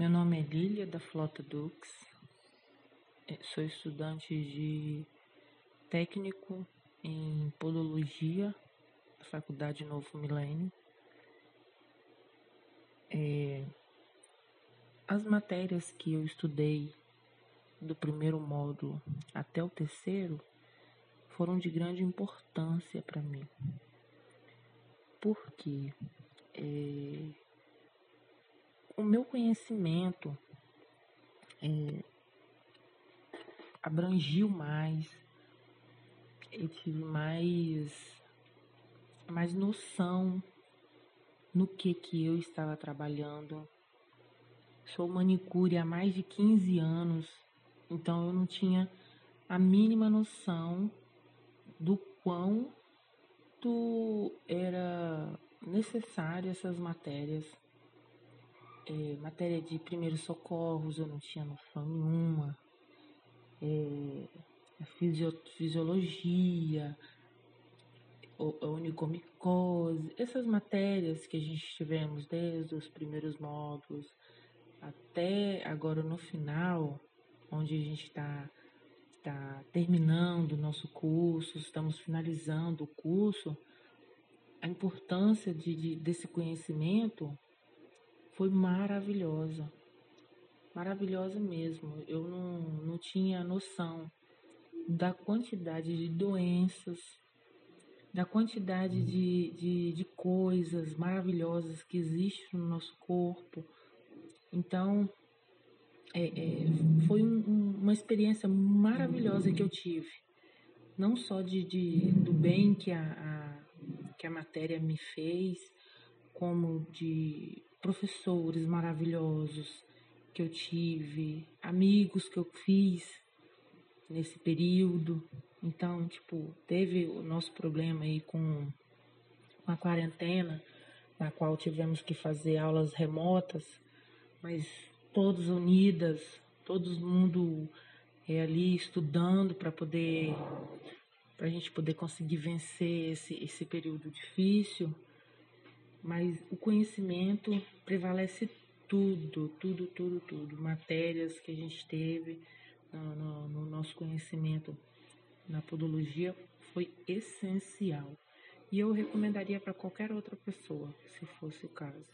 Meu nome é Lília da Flota Dux. É, sou estudante de técnico em podologia da Faculdade Novo Milênio. É, as matérias que eu estudei do primeiro módulo até o terceiro foram de grande importância para mim. Porque é, o meu conhecimento é, abrangiu mais, eu tive mais, mais noção no que que eu estava trabalhando. Sou manicure há mais de 15 anos, então eu não tinha a mínima noção do quanto era necessário essas matérias é, matéria de primeiros socorros, eu não tinha noção nenhuma. É, fisio, fisiologia, onicomicose, essas matérias que a gente tivemos desde os primeiros módulos até agora no final, onde a gente está tá terminando o nosso curso, estamos finalizando o curso, a importância de, de, desse conhecimento foi maravilhosa. Maravilhosa mesmo. Eu não, não tinha noção da quantidade de doenças, da quantidade de, de, de coisas maravilhosas que existem no nosso corpo. Então, é, é, foi um, uma experiência maravilhosa que eu tive. Não só de, de do bem que a, a, que a matéria me fez, como de professores maravilhosos que eu tive, amigos que eu fiz nesse período. Então, tipo, teve o nosso problema aí com a quarentena, na qual tivemos que fazer aulas remotas, mas todos unidas, todo mundo é, ali estudando para poder para a gente poder conseguir vencer esse, esse período difícil mas o conhecimento prevalece tudo, tudo, tudo, tudo. Matérias que a gente teve no, no, no nosso conhecimento na podologia foi essencial. E eu recomendaria para qualquer outra pessoa, se fosse o caso.